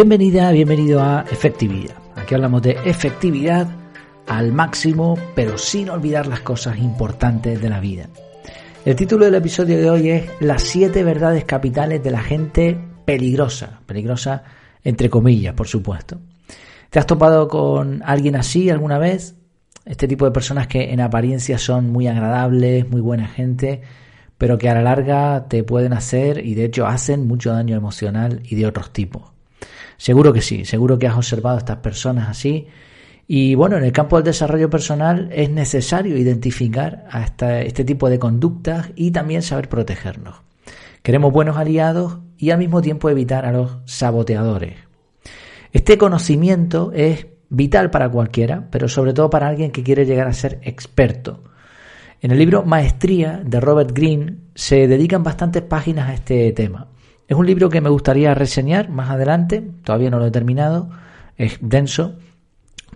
Bienvenida, bienvenido a Efectividad. Aquí hablamos de efectividad al máximo, pero sin olvidar las cosas importantes de la vida. El título del episodio de hoy es Las siete verdades capitales de la gente peligrosa. Peligrosa entre comillas, por supuesto. ¿Te has topado con alguien así alguna vez? Este tipo de personas que en apariencia son muy agradables, muy buena gente, pero que a la larga te pueden hacer y de hecho hacen mucho daño emocional y de otros tipos. Seguro que sí, seguro que has observado a estas personas así. Y bueno, en el campo del desarrollo personal es necesario identificar este tipo de conductas y también saber protegernos. Queremos buenos aliados y al mismo tiempo evitar a los saboteadores. Este conocimiento es vital para cualquiera, pero sobre todo para alguien que quiere llegar a ser experto. En el libro Maestría de Robert Greene se dedican bastantes páginas a este tema. Es un libro que me gustaría reseñar más adelante, todavía no lo he terminado, es denso,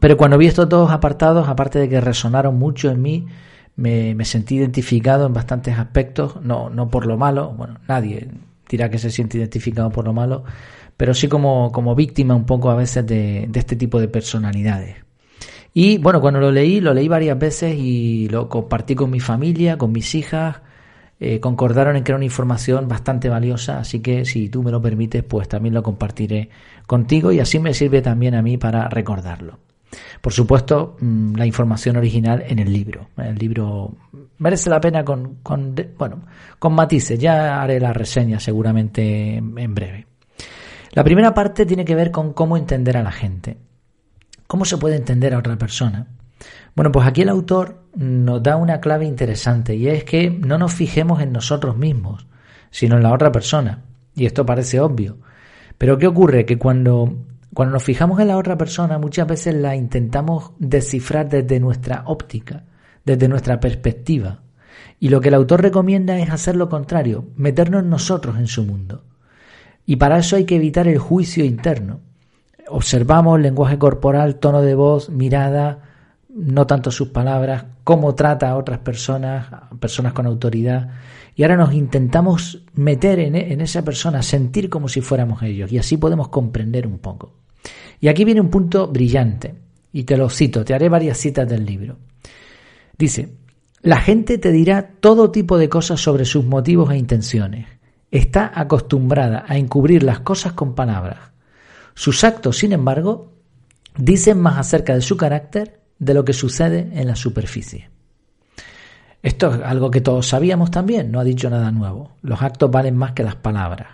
pero cuando vi estos dos apartados, aparte de que resonaron mucho en mí, me, sentí identificado en bastantes aspectos, no, no por lo malo, bueno, nadie dirá que se siente identificado por lo malo, pero sí como, como víctima un poco a veces de, de este tipo de personalidades. Y bueno, cuando lo leí, lo leí varias veces y lo compartí con mi familia, con mis hijas, eh, concordaron en que era una información bastante valiosa, así que si tú me lo permites, pues también lo compartiré contigo y así me sirve también a mí para recordarlo. Por supuesto, mm, la información original en el libro. El libro merece la pena con, con, bueno, con matices. Ya haré la reseña seguramente en breve. La primera parte tiene que ver con cómo entender a la gente. ¿Cómo se puede entender a otra persona? Bueno, pues aquí el autor nos da una clave interesante y es que no nos fijemos en nosotros mismos, sino en la otra persona. Y esto parece obvio. Pero ¿qué ocurre? Que cuando, cuando nos fijamos en la otra persona muchas veces la intentamos descifrar desde nuestra óptica, desde nuestra perspectiva. Y lo que el autor recomienda es hacer lo contrario, meternos nosotros en su mundo. Y para eso hay que evitar el juicio interno. Observamos lenguaje corporal, tono de voz, mirada, no tanto sus palabras, cómo trata a otras personas, personas con autoridad. Y ahora nos intentamos meter en, en, esa persona, sentir como si fuéramos ellos, y así podemos comprender un poco. Y aquí viene un punto brillante, y te lo cito, te haré varias citas del libro. Dice, la gente te dirá todo tipo de cosas sobre sus motivos e intenciones. Está acostumbrada a encubrir las cosas con palabras. Sus actos, sin embargo, dicen más acerca de su carácter de lo que sucede en la superficie. Esto es algo que todos sabíamos también, no ha dicho nada nuevo. Los actos valen más que las palabras.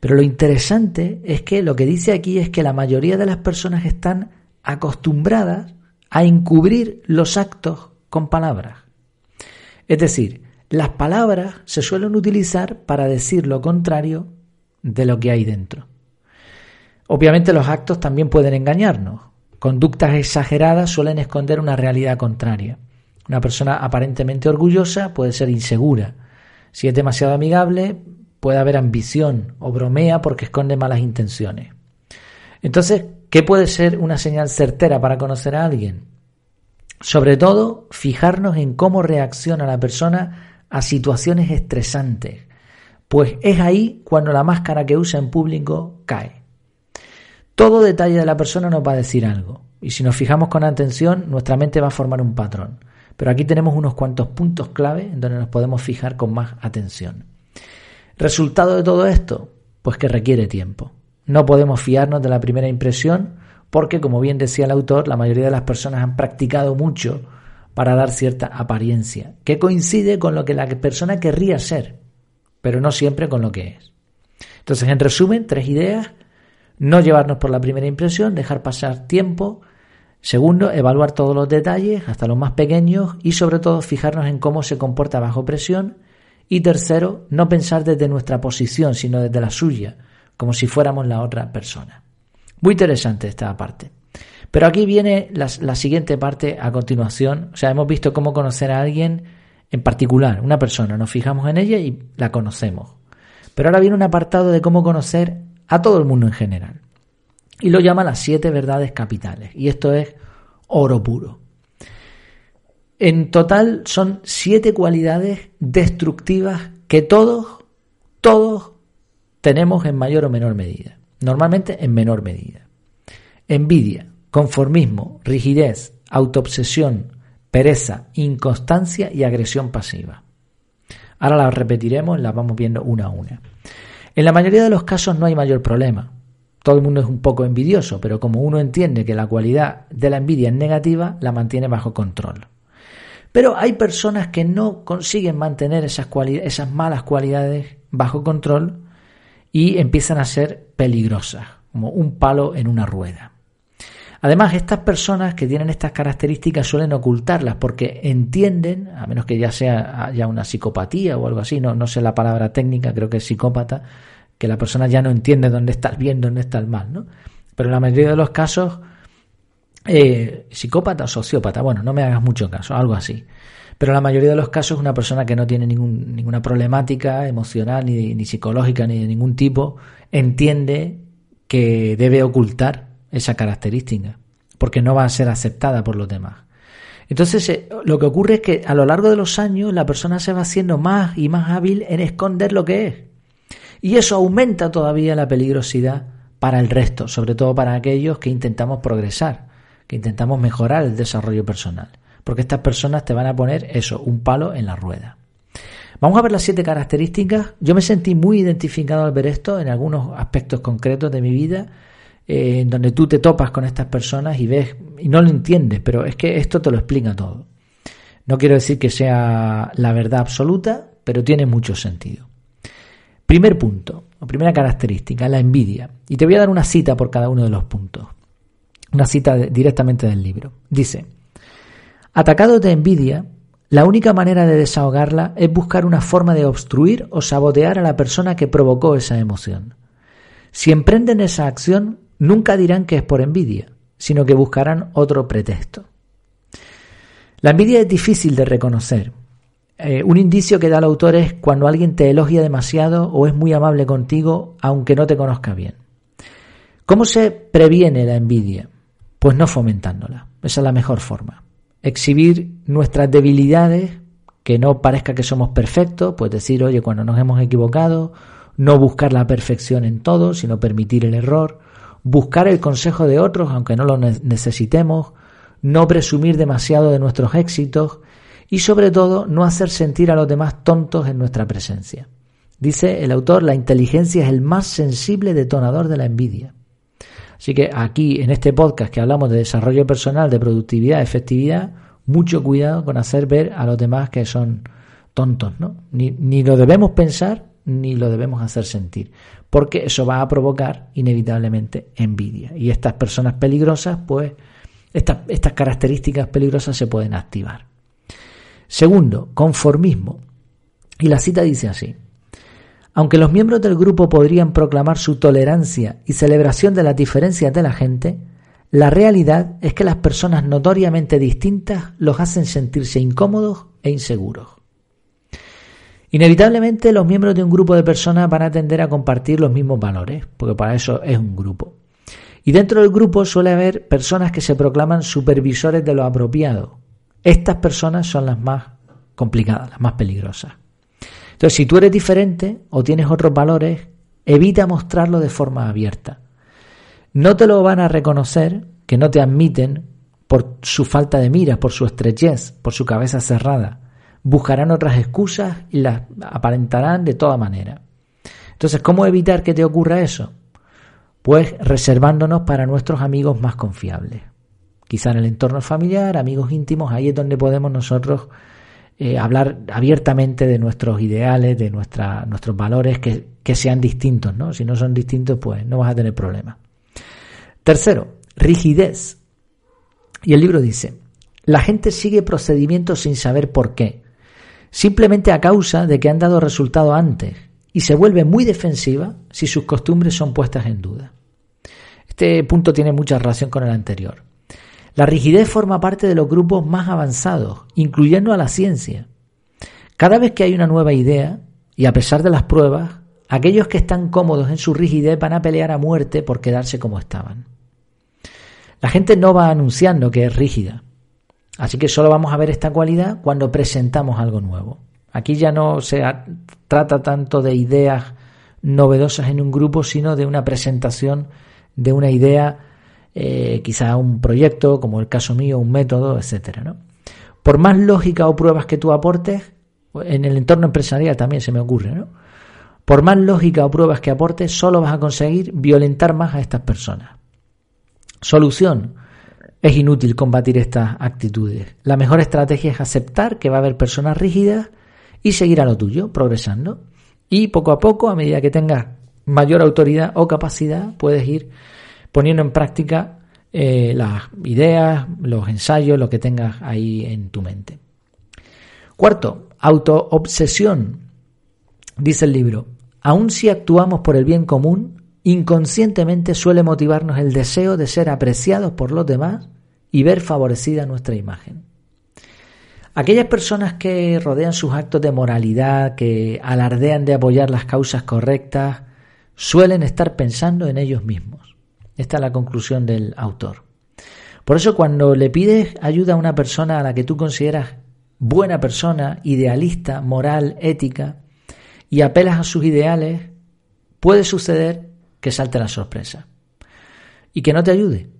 Pero lo interesante es que lo que dice aquí es que la mayoría de las personas están acostumbradas a encubrir los actos con palabras. Es decir, las palabras se suelen utilizar para decir lo contrario de lo que hay dentro. Obviamente los actos también pueden engañarnos. Conductas exageradas suelen esconder una realidad contraria. Una persona aparentemente orgullosa puede ser insegura. Si es demasiado amigable, puede haber ambición o bromea porque esconde malas intenciones. Entonces, ¿qué puede ser una señal certera para conocer a alguien? Sobre todo, fijarnos en cómo reacciona la persona a situaciones estresantes, pues es ahí cuando la máscara que usa en público cae. Todo detalle de la persona nos va a decir algo. Y si nos fijamos con atención, nuestra mente va a formar un patrón. Pero aquí tenemos unos cuantos puntos clave en donde nos podemos fijar con más atención. ¿Resultado de todo esto? Pues que requiere tiempo. No podemos fiarnos de la primera impresión porque, como bien decía el autor, la mayoría de las personas han practicado mucho para dar cierta apariencia, que coincide con lo que la persona querría ser, pero no siempre con lo que es. Entonces, en resumen, tres ideas no llevarnos por la primera impresión, dejar pasar tiempo. Segundo, evaluar todos los detalles, hasta los más pequeños, y sobre todo fijarnos en cómo se comporta bajo presión. Y tercero, no pensar desde nuestra posición, sino desde la suya, como si fuéramos la otra persona. Muy interesante esta parte. Pero aquí viene la, siguiente parte a continuación. O sea, hemos visto cómo conocer a alguien en particular, una persona. Nos fijamos en ella y la conocemos. Pero ahora viene un apartado de cómo conocer a todo el mundo en general. Y lo llama las siete verdades capitales. Y esto es oro puro. En total son siete cualidades destructivas que todos, todos tenemos en mayor o menor medida. normalmente en menor medida. Envidia, conformismo, rigidez, autoobsesión, pereza, inconstancia y agresión pasiva. Ahora las repetiremos, las vamos viendo una a una. En la mayoría de los casos no hay mayor problema. Todo el mundo es un poco envidioso, pero como uno entiende que la cualidad de la envidia es negativa, la mantiene bajo control. Pero hay personas que no consiguen mantener esas, esas malas cualidades bajo control y empiezan a ser peligrosas, como un palo en una rueda. Además, estas personas que tienen estas características suelen ocultarlas porque entienden, a menos que ya sea ya una psicopatía o algo así, no, no sé la palabra técnica, creo que es psicópata, que la persona ya no entiende dónde está el bien, dónde está el mal, ¿no? Pero en la mayoría de los casos, eh, psicópata o sociópata, bueno, no me hagas mucho caso, algo así. Pero en la mayoría de los casos, una persona que no tiene ninguna problemática emocional, ni, ni psicológica, ni de ningún tipo, entiende que debe ocultar esa característica, porque no va a ser aceptada por los demás. Entonces, eh, lo que ocurre es que a lo largo de los años la persona se va haciendo más y más hábil en esconder lo que es. Y eso aumenta todavía la peligrosidad para el resto, sobre todo para aquellos que intentamos progresar, que intentamos mejorar el desarrollo personal. Porque estas personas te van a poner eso, un palo en la rueda. Vamos a ver las siete características. Yo me sentí muy identificado al ver esto en algunos aspectos concretos de mi vida, eh, en donde tú te topas con estas personas y ves, y no lo entiendes, pero es que esto te lo explica todo. No quiero decir que sea la verdad absoluta, pero tiene mucho sentido. Primer punto, o primera característica, la envidia. Y te voy a dar una cita por cada uno de los puntos. Una cita directamente del libro. Dice, atacado de envidia, la única manera de desahogarla es buscar una forma de obstruir o sabotear a la persona que provocó esa emoción. Si emprenden esa acción, nunca dirán que es por envidia, sino que buscarán otro pretexto. La envidia es difícil de reconocer, eh, un indicio que da el autor es cuando alguien te elogia demasiado o es muy amable contigo aunque no te conozca bien. ¿Cómo se previene la envidia? Pues no fomentándola. Esa es la mejor forma. Exhibir nuestras debilidades, que no parezca que somos perfectos, pues decir, oye, cuando nos hemos equivocado, no buscar la perfección en todo, sino permitir el error, buscar el consejo de otros aunque no lo necesitemos, no presumir demasiado de nuestros éxitos, y sobre todo no hacer sentir a los demás tontos en nuestra presencia. Dice el autor, la inteligencia es el más sensible detonador de la envidia. Así que aquí, en este podcast que hablamos de desarrollo personal, de productividad, efectividad, mucho cuidado con hacer ver a los demás que son tontos, ¿no? Ni, ni lo debemos pensar ni lo debemos hacer sentir, porque eso va a provocar inevitablemente envidia. Y estas personas peligrosas, pues, estas, estas características peligrosas se pueden activar. Segundo, conformismo. Y la cita dice así. Aunque los miembros del grupo podrían proclamar su tolerancia y celebración de las diferencias de la gente, la realidad es que las personas notoriamente distintas los hacen sentirse incómodos e inseguros. Inevitablemente los miembros de un grupo de personas van a tender a compartir los mismos valores, porque para eso es un grupo. Y dentro del grupo suele haber personas que se proclaman supervisores de lo apropiado, estas personas son las más complicadas, las más peligrosas. Entonces, si tú eres diferente o tienes otros valores, evita mostrarlo de forma abierta. No te lo van a reconocer, que no te admiten por su falta de mira, por su estrechez, por su cabeza cerrada. Buscarán otras excusas y las aparentarán de toda manera. Entonces, ¿cómo evitar que te ocurra eso? Pues reservándonos para nuestros amigos más confiables. Quizá en el entorno familiar, amigos íntimos, ahí es donde podemos nosotros eh, hablar abiertamente de nuestros ideales, de nuestros valores, que, que sean distintos, ¿no? Si no son distintos, pues no vas a tener problemas. Tercero, rigidez. Y el libro dice, la gente sigue procedimientos sin saber por qué, simplemente a causa de que han dado resultado antes, y se vuelve muy defensiva si sus costumbres son puestas en duda. Este punto tiene mucha relación con el anterior. La rigidez forma parte de los grupos más avanzados, incluyendo a la ciencia. Cada vez que hay una nueva idea, y a pesar de las pruebas, aquellos que están cómodos en su rigidez van a pelear a muerte por quedarse como estaban. La gente no va anunciando que es rígida, así que solo vamos a ver esta cualidad cuando presentamos algo nuevo. Aquí ya no se trata tanto de ideas novedosas en un grupo, sino de una presentación de una idea, eh, quizá un proyecto, como el caso mío, un método, ¿no? Por más lógica o pruebas que tú aportes, en el entorno empresarial también se me ocurre, ¿no? Por más lógica o pruebas que aportes, solo vas a conseguir violentar más a estas personas. Solución. Es inútil combatir estas actitudes. La mejor estrategia es aceptar que va a haber personas rígidas y seguir a lo tuyo, progresando. Y poco a poco, a medida que tengas mayor autoridad o capacidad, puedes ir poniendo en práctica eh, las ideas, los ensayos, lo que tengas ahí en tu mente. Cuarto, autoobsesión. Dice el libro, aun si actuamos por el bien común, inconscientemente suele motivarnos el deseo de ser apreciados por los demás y ver favorecida nuestra imagen. Aquellas personas que rodean sus actos de moralidad, que alardean de apoyar las causas correctas, suelen estar pensando en ellos mismos. Esta es la conclusión del autor. Por eso cuando le pides ayuda a una persona a la que tú consideras buena persona, idealista, moral, ética, y apelas a sus ideales, puede suceder que salte la sorpresa y que no te ayude.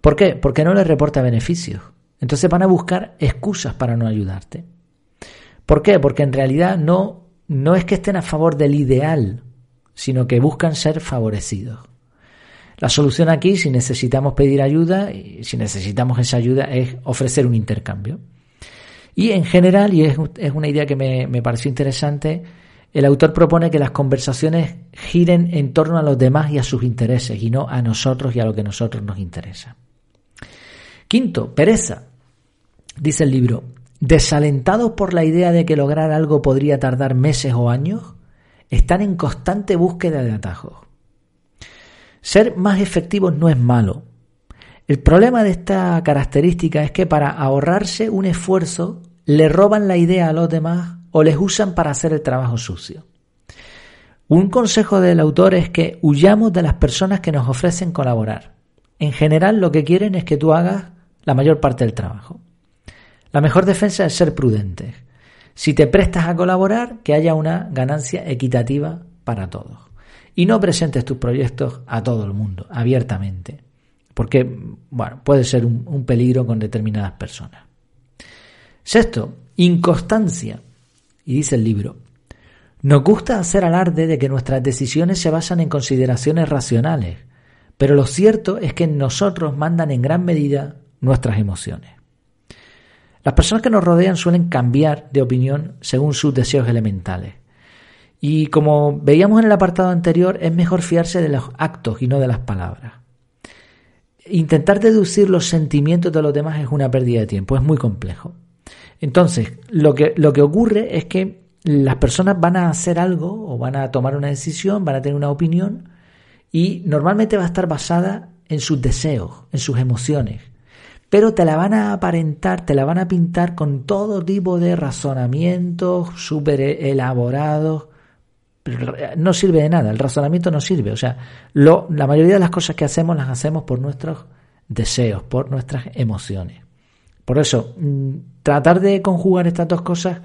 ¿Por qué? Porque no le reporta beneficios. Entonces van a buscar excusas para no ayudarte. ¿Por qué? Porque en realidad no, no es que estén a favor del ideal, sino que buscan ser favorecidos. La solución aquí, si necesitamos pedir ayuda, y si necesitamos esa ayuda, es ofrecer un intercambio. Y en general, y es, una idea que me, me pareció interesante, el autor propone que las conversaciones giren en torno a los demás y a sus intereses, y no a nosotros y a lo que a nosotros nos interesa. Quinto, pereza. Dice el libro, desalentados por la idea de que lograr algo podría tardar meses o años, están en constante búsqueda de atajos. Ser más efectivos no es malo. El problema de esta característica es que para ahorrarse un esfuerzo le roban la idea a los demás o les usan para hacer el trabajo sucio. Un consejo del autor es que huyamos de las personas que nos ofrecen colaborar. En general lo que quieren es que tú hagas la mayor parte del trabajo. La mejor defensa es ser prudente. Si te prestas a colaborar, que haya una ganancia equitativa para todos. Y no presentes tus proyectos a todo el mundo, abiertamente, porque bueno, puede ser un, un peligro con determinadas personas. Sexto, inconstancia. Y dice el libro, nos gusta hacer alarde de que nuestras decisiones se basan en consideraciones racionales, pero lo cierto es que en nosotros mandan en gran medida nuestras emociones. Las personas que nos rodean suelen cambiar de opinión según sus deseos elementales. Y como veíamos en el apartado anterior, es mejor fiarse de los actos y no de las palabras. Intentar deducir los sentimientos de los demás es una pérdida de tiempo, es muy complejo. Entonces, lo que, lo que ocurre es que las personas van a hacer algo o van a tomar una decisión, van a tener una opinión y normalmente va a estar basada en sus deseos, en sus emociones. Pero te la van a aparentar, te la van a pintar con todo tipo de razonamientos súper elaborados no sirve de nada, el razonamiento no sirve. O sea, la mayoría de las cosas que hacemos las hacemos por nuestros deseos, por nuestras emociones. Por eso, mm, tratar de conjugar estas dos cosas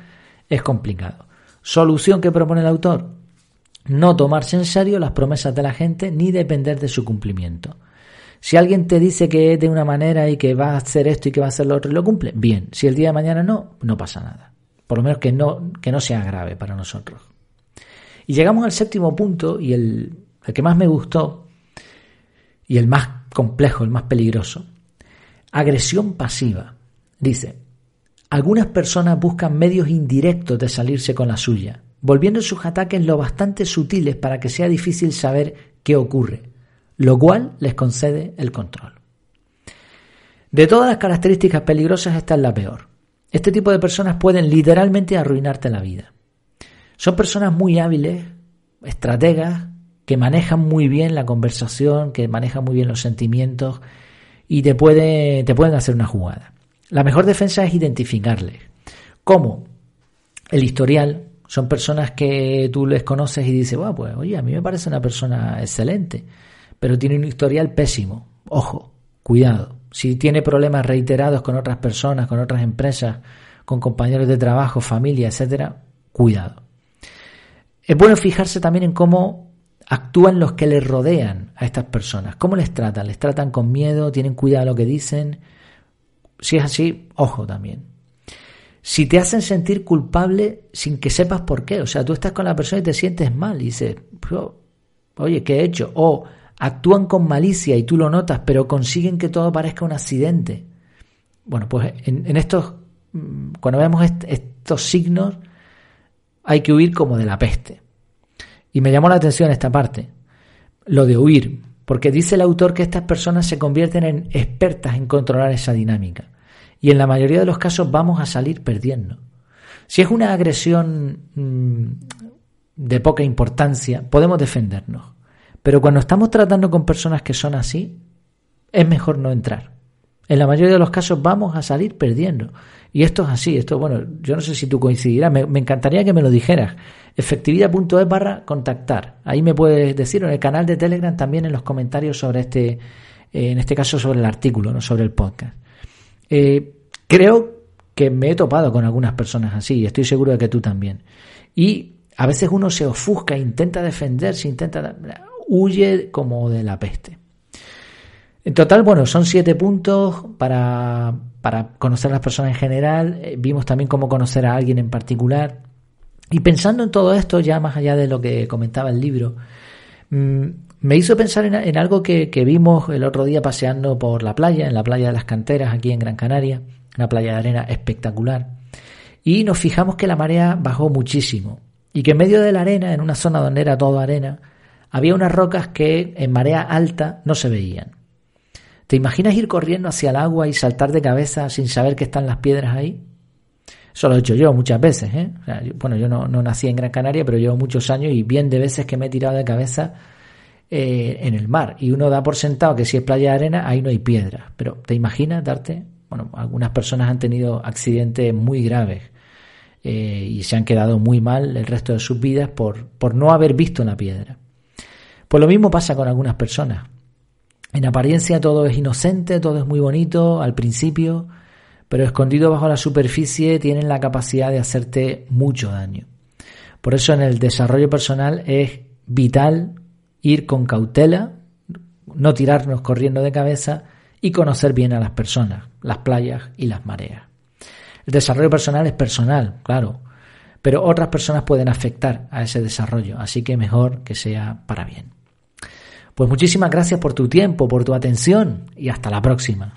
es complicado. Solución que propone el autor, no tomarse en serio las promesas de la gente ni depender de su cumplimiento. Si alguien te dice que es de una manera y que va a hacer esto y que va a hacer lo otro y lo cumple, bien. Si el día de mañana no, no pasa nada. Por lo menos que no, que no sea grave para nosotros. Y llegamos al séptimo punto y el, que más me gustó y el más complejo, el más peligroso. Agresión pasiva. Dice, algunas personas buscan medios indirectos de salirse con la suya, volviendo sus ataques lo bastante sutiles para que sea difícil saber qué ocurre, lo cual les concede el control. De todas las características peligrosas, esta es la peor. Este tipo de personas pueden literalmente arruinarte la vida. Son personas muy hábiles, estrategas, que manejan muy bien la conversación, que manejan muy bien los sentimientos y te, puede, te pueden hacer una jugada. La mejor defensa es identificarles. ¿Cómo? El historial. Son personas que tú les conoces y dices, bueno, pues oye, a mí me parece una persona excelente, pero tiene un historial pésimo. Ojo, cuidado. Si tiene problemas reiterados con otras personas, con otras empresas, con compañeros de trabajo, familia, etcétera, cuidado. Es bueno fijarse también en cómo actúan los que les rodean a estas personas? ¿Cómo les tratan? ¿Les tratan con miedo? ¿Tienen cuidado de lo que dicen? Si es así, ojo también. Si te hacen sentir culpable sin que sepas por qué, o sea, tú estás con la persona y te sientes mal y dices, oye, ¿qué he hecho? O actúan con malicia y tú lo notas, pero consiguen que todo parezca un accidente. Bueno, pues en, estos, mm, cuando vemos estos signos, hay que huir como de la peste. Y me llamó la atención esta parte, lo de huir, porque dice el autor que estas personas se convierten en expertas en controlar esa dinámica. Y en la mayoría de los casos vamos a salir perdiendo. Si es una agresión mm, de poca importancia, podemos defendernos. Pero cuando estamos tratando con personas que son así, es mejor no entrar. En la mayoría de los casos vamos a salir perdiendo. Y esto es así, esto, bueno, yo no sé si tú coincidirás, me, encantaría que me lo dijeras. Efectividad.es barra contactar. Ahí me puedes decir, en el canal de Telegram también en los comentarios sobre este, eh, en este caso sobre el artículo, no sobre el podcast. Eh, creo que me he topado con algunas personas así, y estoy seguro de que tú también. Y a veces uno se ofusca, intenta defenderse, intenta huye como de la peste. En total, bueno, son siete puntos para, para conocer a las personas en general. Eh, vimos también cómo conocer a alguien en particular. Y pensando en todo esto, ya más allá de lo que comentaba el libro, mm, me hizo pensar en, algo que, que, vimos el otro día paseando por la playa, en la playa de las canteras, aquí en Gran Canaria, una playa de arena espectacular. Y nos fijamos que la marea bajó muchísimo y que en medio de la arena, en una zona donde era todo arena, había unas rocas que en marea alta no se veían. ¿Te imaginas ir corriendo hacia el agua y saltar de cabeza sin saber que están las piedras ahí? Eso lo he hecho yo muchas veces. ¿eh? bueno, yo no, nací en Gran Canaria, pero llevo muchos años y bien de veces que me he tirado de cabeza eh, en el mar. Y uno da por sentado que si es playa de arena, ahí no hay piedras. Pero ¿te imaginas darte? Bueno, algunas personas han tenido accidentes muy graves eh, y se han quedado muy mal el resto de sus vidas por, por no haber visto la piedra. Pues lo mismo pasa con algunas personas. En apariencia todo es inocente, todo es muy bonito al principio, pero escondido bajo la superficie tienen la capacidad de hacerte mucho daño. Por eso en el desarrollo personal es vital ir con cautela, no tirarnos corriendo de cabeza y conocer bien a las personas, las playas y las mareas. El desarrollo personal es personal, claro, pero otras personas pueden afectar a ese desarrollo, así que mejor que sea para bien. Pues muchísimas gracias por tu tiempo, por tu atención y hasta la próxima.